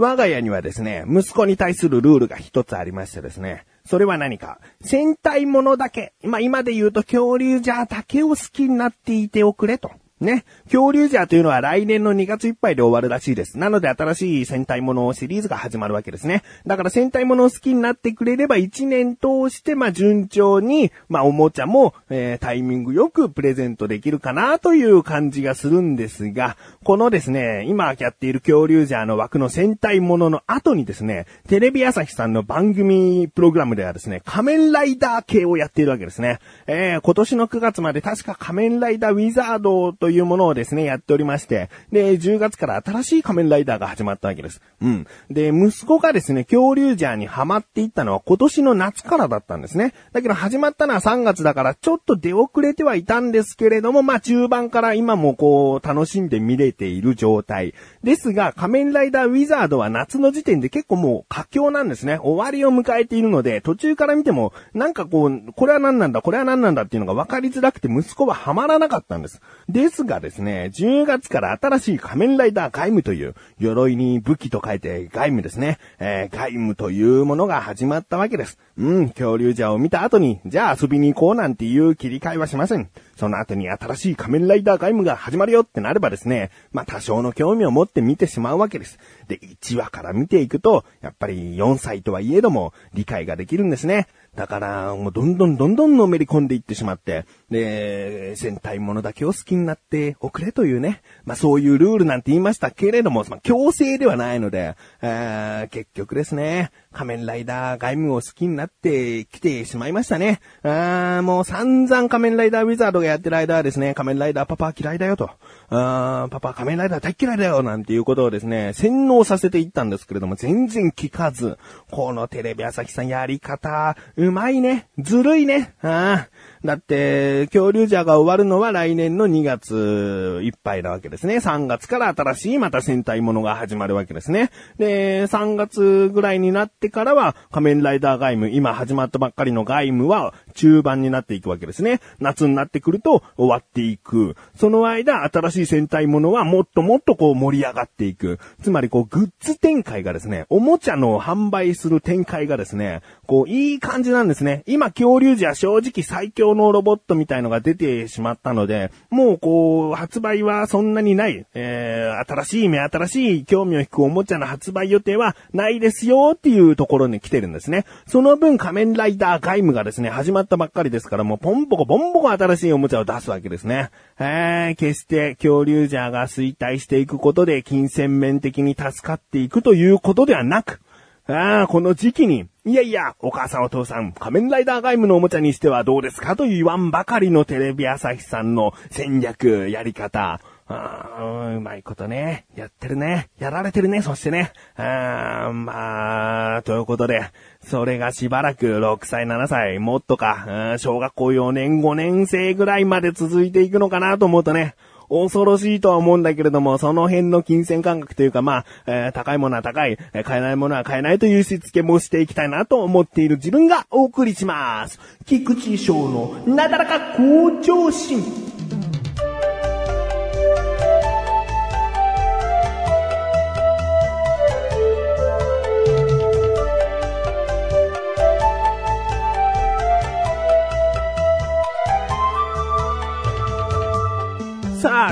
我が家にはですね、息子に対するルールが一つありましてですね、それは何か戦隊ものだけ、まあ、今で言うと恐竜じゃだけを好きになっていておくれと。ね。恐竜ジャーというのは来年の2月いっぱいで終わるらしいです。なので新しい戦隊ものシリーズが始まるわけですね。だから戦隊ものを好きになってくれれば1年通して、まあ順調に、まあおもちゃも、えー、タイミングよくプレゼントできるかなという感じがするんですが、このですね、今やっている恐竜ジャーの枠の戦隊ものの後にですね、テレビ朝日さんの番組プログラムではですね、仮面ライダー系をやっているわけですね。えー、今年の9月まで確か仮面ライダーウィザードとというものをですね、やっておりまして、で、10月から新しい仮面ライダーが始まったわけです。うん。で、息子がですね、恐竜ジャーにハマっていったのは今年の夏からだったんですね。だけど始まったのは3月だから、ちょっと出遅れてはいたんですけれども、まあ中盤から今もこう、楽しんで見れている状態。ですが、仮面ライダーウィザードは夏の時点で結構もう佳境なんですね。終わりを迎えているので、途中から見ても、なんかこう、これは何なんだ、これは何なんだっていうのが分かりづらくて息子はハマらなかったんです。ですがですね、10月から新しい仮面ライダーガイムという、鎧に武器と書いてガイムですね。えー、ガイムというものが始まったわけです。うん、恐竜ジャを見た後に、じゃあ遊びに行こうなんていう切り替えはしません。その後に新しい仮面ライダーガイムが始まるよってなればですね、まあ多少の興味を持って見てしまうわけです。で、1話から見ていくと、やっぱり4歳とはいえども理解ができるんですね。だから、もうどんどんどんどんのめり込んでいってしまって、で、戦隊ものだけを好きになっておくれというね。まあそういうルールなんて言いましたけれども、まあ強制ではないので、えー、結局ですね、仮面ライダー外務を好きになってきてしまいましたね。あもう散々仮面ライダーウィザードがやってる間はですね、仮面ライダーパパ嫌いだよと。あパパ仮面ライダー大嫌いだよなんていうことをですね、洗脳させていったんですけれども、全然聞かず、このテレビ朝日さんやり方、うまいね。ずるいね。あだって、恐竜ジャーが終わるのは来年の2月いっぱいなわけですね。3月から新しいまた戦隊ものが始まるわけですね。で、3月ぐらいになってからは仮面ライダーガイム、今始まったばっかりのガイムは中盤になっていくわけですね。夏になってくると終わっていく。その間、新しい戦隊ものはもっともっとこう盛り上がっていく。つまりこうグッズ展開がですね、おもちゃの販売する展開がですね、こういい感じなんですね。今恐竜じゃ正直最強のロボットみたいのが出てしまったので、もうこう、発売はそんなにない。えー、新しい目新しい興味を引くおもちゃの発売予定はないですよっていうところに来てるんですね。その分仮面ライダーガイムがですね、始まったばっかりですから、もうポンポコポンポコ新しいおもちゃを出すわけですね。えー、決して恐竜ジャーが衰退していくことで金銭面的に助かっていくということではなく、ああ、この時期に、いやいや、お母さんお父さん、仮面ライダーガイムのおもちゃにしてはどうですかと言わんばかりのテレビ朝日さんの戦略、やり方。あうまいことね。やってるね。やられてるね。そしてね。あまあ、ということで、それがしばらく6歳、7歳、もっとか、小学校4年、5年生ぐらいまで続いていくのかなと思うとね、恐ろしいとは思うんだけれども、その辺の金銭感覚というか、まあ、えー、高いものは高い、えー、買えないものは買えないというしつけもしていきたいなと思っている自分がお送りします。菊池翔のなだらか向上心。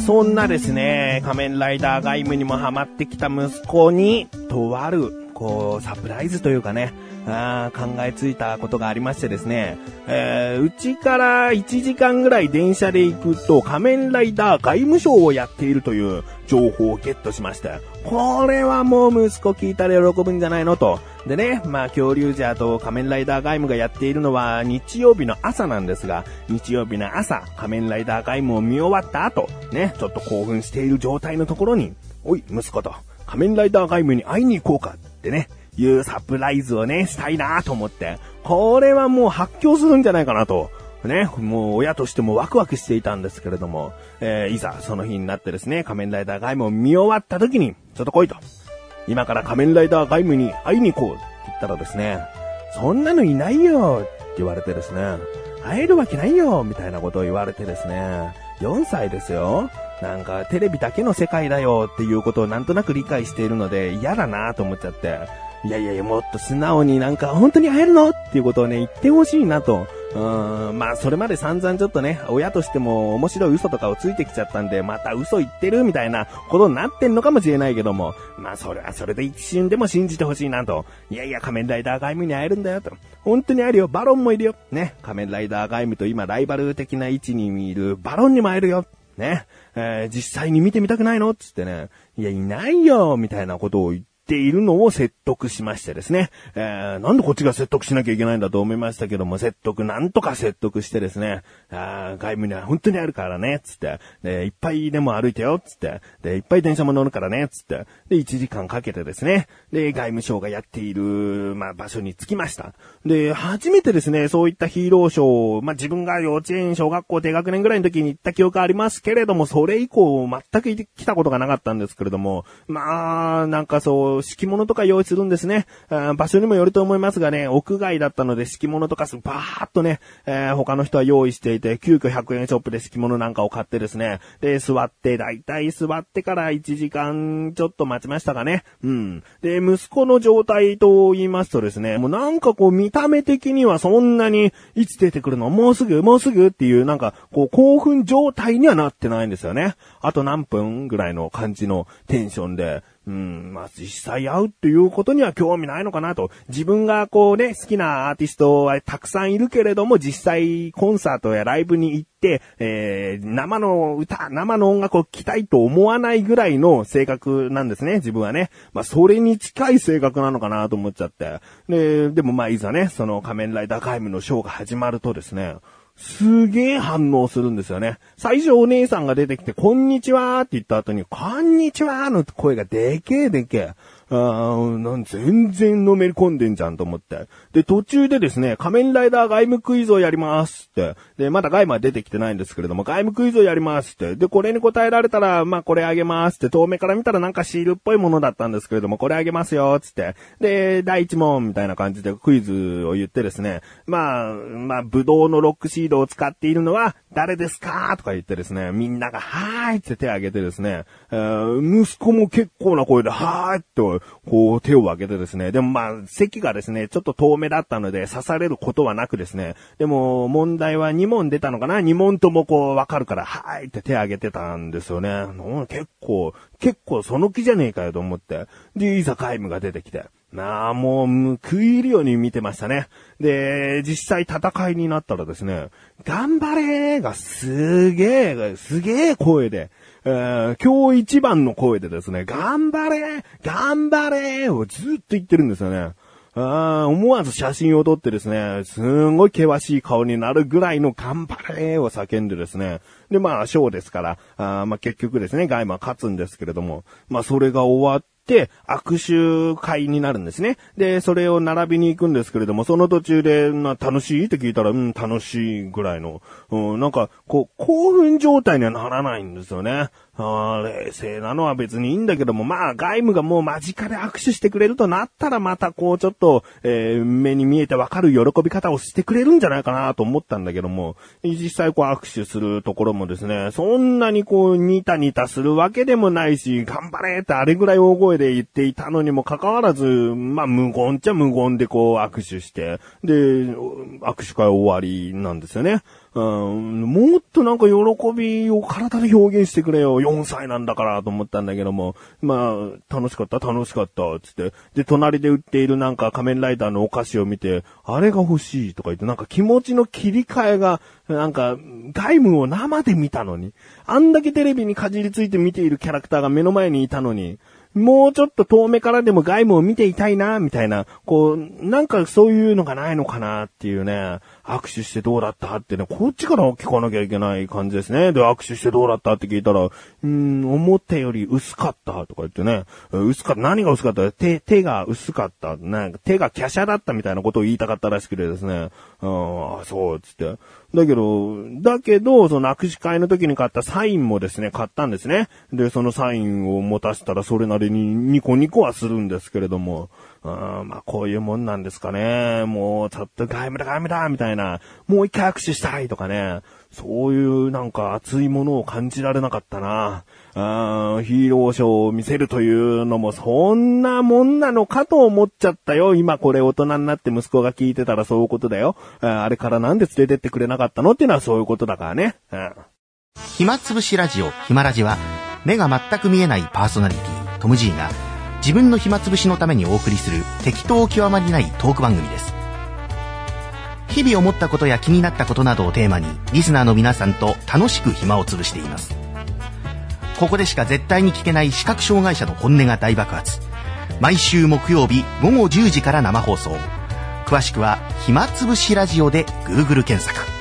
そんなですね、仮面ライダー外務にもハマってきた息子に、とある、こう、サプライズというかね、あ考えついたことがありましてですね、えー、うちから1時間ぐらい電車で行くと仮面ライダー外務省をやっているという情報をゲットしました。これはもう息子聞いたら喜ぶんじゃないのと。でね、まあ恐竜ジャーと仮面ライダーガイムがやっているのは日曜日の朝なんですが、日曜日の朝、仮面ライダーガイムを見終わった後、ね、ちょっと興奮している状態のところに、おい、息子と、仮面ライダーガイムに会いに行こうかってね、いうサプライズをね、したいなと思って、これはもう発狂するんじゃないかなと。ね、もう親としてもワクワクしていたんですけれども、えー、いざその日になってですね、仮面ライダーガイムを見終わった時に、ちょっと来いと。今から仮面ライダーガイムに会いに行こうって言ったらですね、そんなのいないよって言われてですね、会えるわけないよみたいなことを言われてですね、4歳ですよ。なんかテレビだけの世界だよっていうことをなんとなく理解しているので嫌だなと思っちゃって。いやいやいや、もっと素直になんか本当に会えるの？っていうことをね、言ってほしいなと。うーん、まあそれまで散々ちょっとね、親としても面白い嘘とかをついてきちゃったんで、また嘘言ってるみたいなことになってんのかもしれないけども、まあそれはそれで一瞬でも信じてほしいなと。いやいや、仮面ライダーガイムに会えるんだよと。本当に会えるよ。バロンもいるよ。ね。仮面ライダーガイムと今ライバル的な位置にいるバロンにも会えるよ。ね。えー、実際に見てみたくないの？つってね。いや、いないよみたいなことを言って、ているのを説得しましてですね、えー、なんでこっちが説得しなきゃいけないんだと思いましたけども、説得、なんとか説得してですね、あ外務には本当にあるからね、つって、で、いっぱいでも歩いてよ、つって、で、いっぱい電車も乗るからね、つって、で、1時間かけてですね、で、外務省がやっている、まあ、場所に着きました。で、初めてですね、そういったヒーローショー、まあ、自分が幼稚園、小学校低学年ぐらいの時に行った記憶ありますけれども、それ以降全く来たことがなかったんですけれども、まあ、なんかそう、敷物とか用意するんですね。場所にもよると思いますがね、屋外だったので敷物とかすバーっとね、えー、他の人は用意していて、急遽100円ショップで敷物なんかを買ってですね、で、座って、だいたい座ってから1時間ちょっと待ちましたかね。うん。で、息子の状態と言いますとですね、もうなんかこう見た目的にはそんなに、いつ出てくるの？もうすぐ、もうすぐ？っていう、なんか、こう興奮状態にはなってないんですよね。あと何分ぐらいの感じのテンションで、うん、まあ、実際会うっていうことには興味ないのかなと。自分がこうね、好きなアーティストはたくさんいるけれども、実際コンサートやライブに行って、えー、生の歌、生の音楽を聴きたいと思わないぐらいの性格なんですね、自分はね。まあ、それに近い性格なのかなと思っちゃって。で、でもまあ、いざね、その仮面ライダーガイムのショーが始まるとですね、すげえ反応するんですよね。最初お姉さんが出てきて、こんにちはって言った後に、こんにちはの声がでけえでけえ。あなん全然のめり込んでんじゃんと思って。で、途中でですね、仮面ライダー外務クイズをやりますって。で、まだ外務は出てきてないんですけれども、外務クイズをやりますって。で、これに答えられたら、まあ、これあげますって。遠目から見たらなんかシールっぽいものだったんですけれども、これあげますよ、つって。で、第一問みたいな感じでクイズを言ってですね、まあ、まあ、ブドウのロックシードを使っているのは誰ですかとか言ってですね、みんながはーいって手を挙げてですね、えー、息子も結構な声ではーいってこう手を挙げてですね、でもまあ席がですね、ちょっと遠めだったので刺されることはなくですね、でも問題は2問出たのかな ?2 問ともこうわかるから、はーいって手を挙げてたんですよね。結構、結構その気じゃねえかよと思って。で、いざ皆無が出てきて。まあ、もう、食い入るように見てましたね。で、実際戦いになったらですね、頑張れーがすげえ、すげえ声で、えー、今日一番の声でですね、頑張れ頑張れをずっと言ってるんですよね。あ思わず写真を撮ってですね、すんごい険しい顔になるぐらいの頑張れを叫んでですね、で、まあ、ショーですから、あまあ、結局ですね、ガイマは勝つんですけれども、まあ、それが終わって、握手会になるんですね。で、それを並びに行くんですけれども、その途中で、な、楽しいって聞いたら、うん、楽しいぐらいの、うん、なんか、こう、興奮状態にはならないんですよね。冷静なのは別にいいんだけども、まあ、外務がもう間近で握手してくれるとなったらまたこうちょっと、えー、目に見えてわかる喜び方をしてくれるんじゃないかなと思ったんだけども、実際こう握手するところもですね、そんなにこう、ニタニタするわけでもないし、頑張れってあれぐらい大声で言っていたのにもかかわらず、まあ、無言っちゃ無言でこう握手して、で、握手会終わりなんですよね。うん、もっとなんか喜びを体で表現してくれよ。4歳なんだからと思ったんだけども。まあ、楽しかった楽しかったつって。で、隣で売っているなんか仮面ライダーのお菓子を見て、あれが欲しいとか言って、なんか気持ちの切り替えが、なんか、外務を生で見たのに。あんだけテレビにかじりついて見ているキャラクターが目の前にいたのに。もうちょっと遠目からでも外務を見ていたいな、みたいな、こう、なんかそういうのがないのかなっていうね、握手してどうだったってね、こっちから聞かなきゃいけない感じですね。で、握手してどうだったって聞いたら、うん、思ったより薄かったとか言ってね、薄かった、何が薄かった？手、手が薄かった、なんか手が華奢だったみたいなことを言いたかったらしくてですね、うん、あそう、つって。だけど、だけど、その握手会の時に買ったサインもですね、買ったんですね。で、そのサインを持たせたらそれなりにニコニコはするんですけれども、うん、まあこういうもんなんですかね。もうちょっと外務だ外務だみたいな、もう一回握手したいとかね。そういうなんか熱いものを感じられなかったな。あヒーローショーを見せるというのもそんなもんなのかと思っちゃったよ。今これ大人になって息子が聞いてたらそういうことだよ。ああれからなんで連れてってくれなかったのっていうのはそういうことだからね。うん。暇つぶしラジオ、暇ラジは、目が全く見えないパーソナリティ、トム・ジーが、自分の暇つぶしのためにお送りする適当極まりないトーク番組です。日々思ったことや気になったことなどをテーマに、リスナーの皆さんと楽しく暇を潰しています。ここでしか絶対に聞けない視覚障害者の本音が大爆発。毎週木曜日午後10時から生放送。詳しくは、暇つぶしラジオで Google 検索。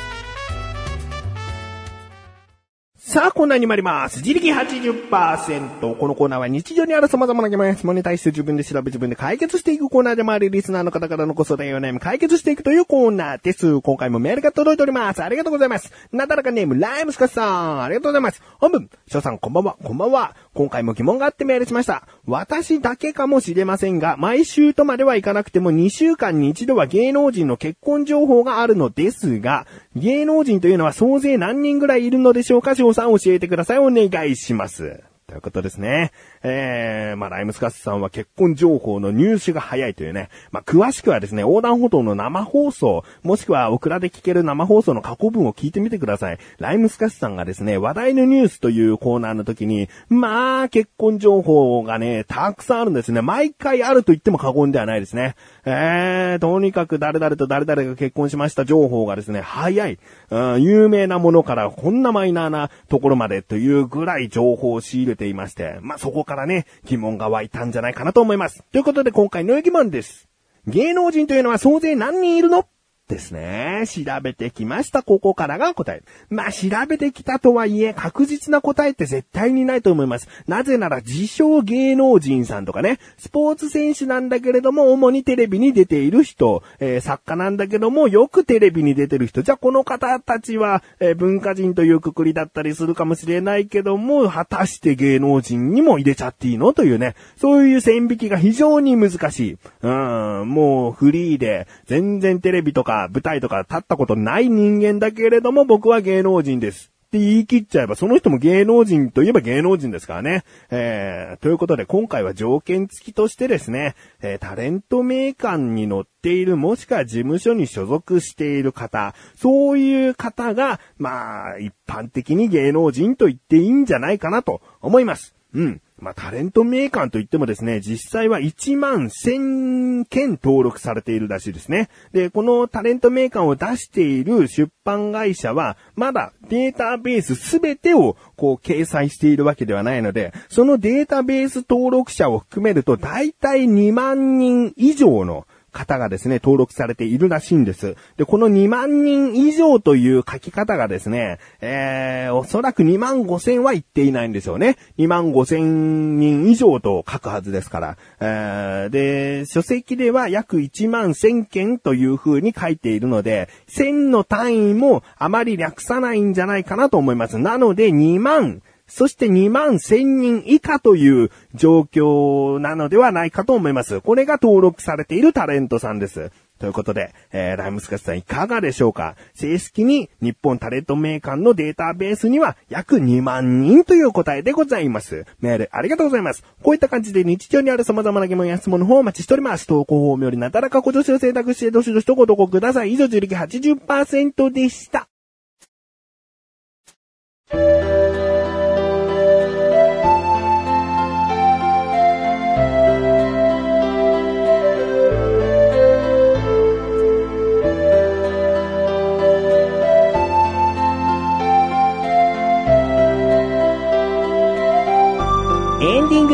さあ、コーナーに参ります。自力80%。このコーナーは日常にある様々な疑問や質問に対して自分で調べ自分で解決していくコーナーでもあり、リスナーの方からのご相談や悩み解決していくというコーナーです。今回もメールが届いております。ありがとうございます。なだらかネーム、ライムスカさん。ありがとうございます。本文、翔さんこんばんは、こんばんは。今回も疑問があってメールしました。私だけかもしれませんが、毎週とまではいかなくても2週間に一度は芸能人の結婚情報があるのですが、芸能人というのは総勢何人ぐらいいるのでしょうか？翔さん教えてください。お願いします。ということですね。えー、まあ、ライムスカスさんは結婚情報の入手が早いというね。まあ、詳しくはですね、横断歩道の生放送、もしくはオクラで聞ける生放送の過去文を聞いてみてください。ライムスカスさんがですね、話題のニュースというコーナーの時に、まあ、結婚情報がね、たくさんあるんですね。毎回あると言っても過言ではないですね。えー、とにかく誰々と誰々が結婚しました情報がですね、早い。うん、有名なものからこんなマイナーなところまでというぐらい情報を仕入れていまして、まあ、そこからね、疑問が湧いたんじゃないかなと思います。ということで今回の疑問です。芸能人というのは総勢何人いるの？ですね。調べてきました。ここからが答え。まあ、調べてきたとはいえ、確実な答えって絶対にないと思います。なぜなら、自称芸能人さんとかね、スポーツ選手なんだけれども、主にテレビに出ている人、えー、作家なんだけども、よくテレビに出てる人。じゃあ、この方たちは、えー、文化人というくくりだったりするかもしれないけども、果たして芸能人にも入れちゃっていいの？というね、そういう線引きが非常に難しい。うん、もうフリーで、全然テレビとか舞台とか立ったことない人間だけれども僕は芸能人です。って言い切っちゃえば、その人も芸能人といえば芸能人ですからね。えー、ということで今回は条件付きとしてですね、えー、タレント名鑑に載っている、もしくは事務所に所属している方、そういう方が、まあ、一般的に芸能人と言っていいんじゃないかなと思います。うん。まあ、タレントメーカーといってもですね、実際は1万1000件登録されているらしいですね。で、このタレントメーカーを出している出版会社は、まだデータベースすべてをこう掲載しているわけではないので、そのデータベース登録者を含めると、だいたい2万人以上の方がですね、登録されているらしいんです。で、この2万人以上という書き方がですね、えー、おそらく2万5千は言っていないんですよね。2万5千人以上と書くはずですから。えー、で、書籍では約1万1000件という風に書いているので、1000の単位もあまり略さないんじゃないかなと思います。なので2万そして2万1000人以下という状況なのではないかと思います。これが登録されているタレントさんです。ということで、えー、ライムスカスさんいかがでしょうか？正式に日本タレントメーカーのデータベースには約2万人という答えでございます。メールありがとうございます。こういった感じで日常にある様々な疑問や質問の方をお待ちしております。投稿フォームよりなだらかご助手を選択してどしどしとご投稿ください。以上、自力80%でした。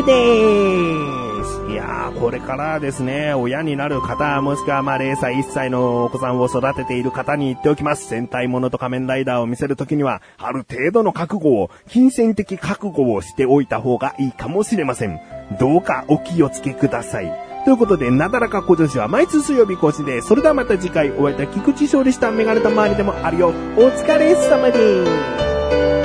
です。いやー、これからですね、親になる方、もしくはまあ0歳、1歳のお子さんを育てている方に言っておきます。戦隊ものと仮面ライダーを見せるときには、ある程度の覚悟を、金銭的覚悟をしておいた方がいいかもしれません。どうかお気をつけください。ということで、なだらか小女子は毎週水曜日更新で、それではまた次回お会いいた菊池勝利したメガネと周りでもあるよ。お疲れ様です。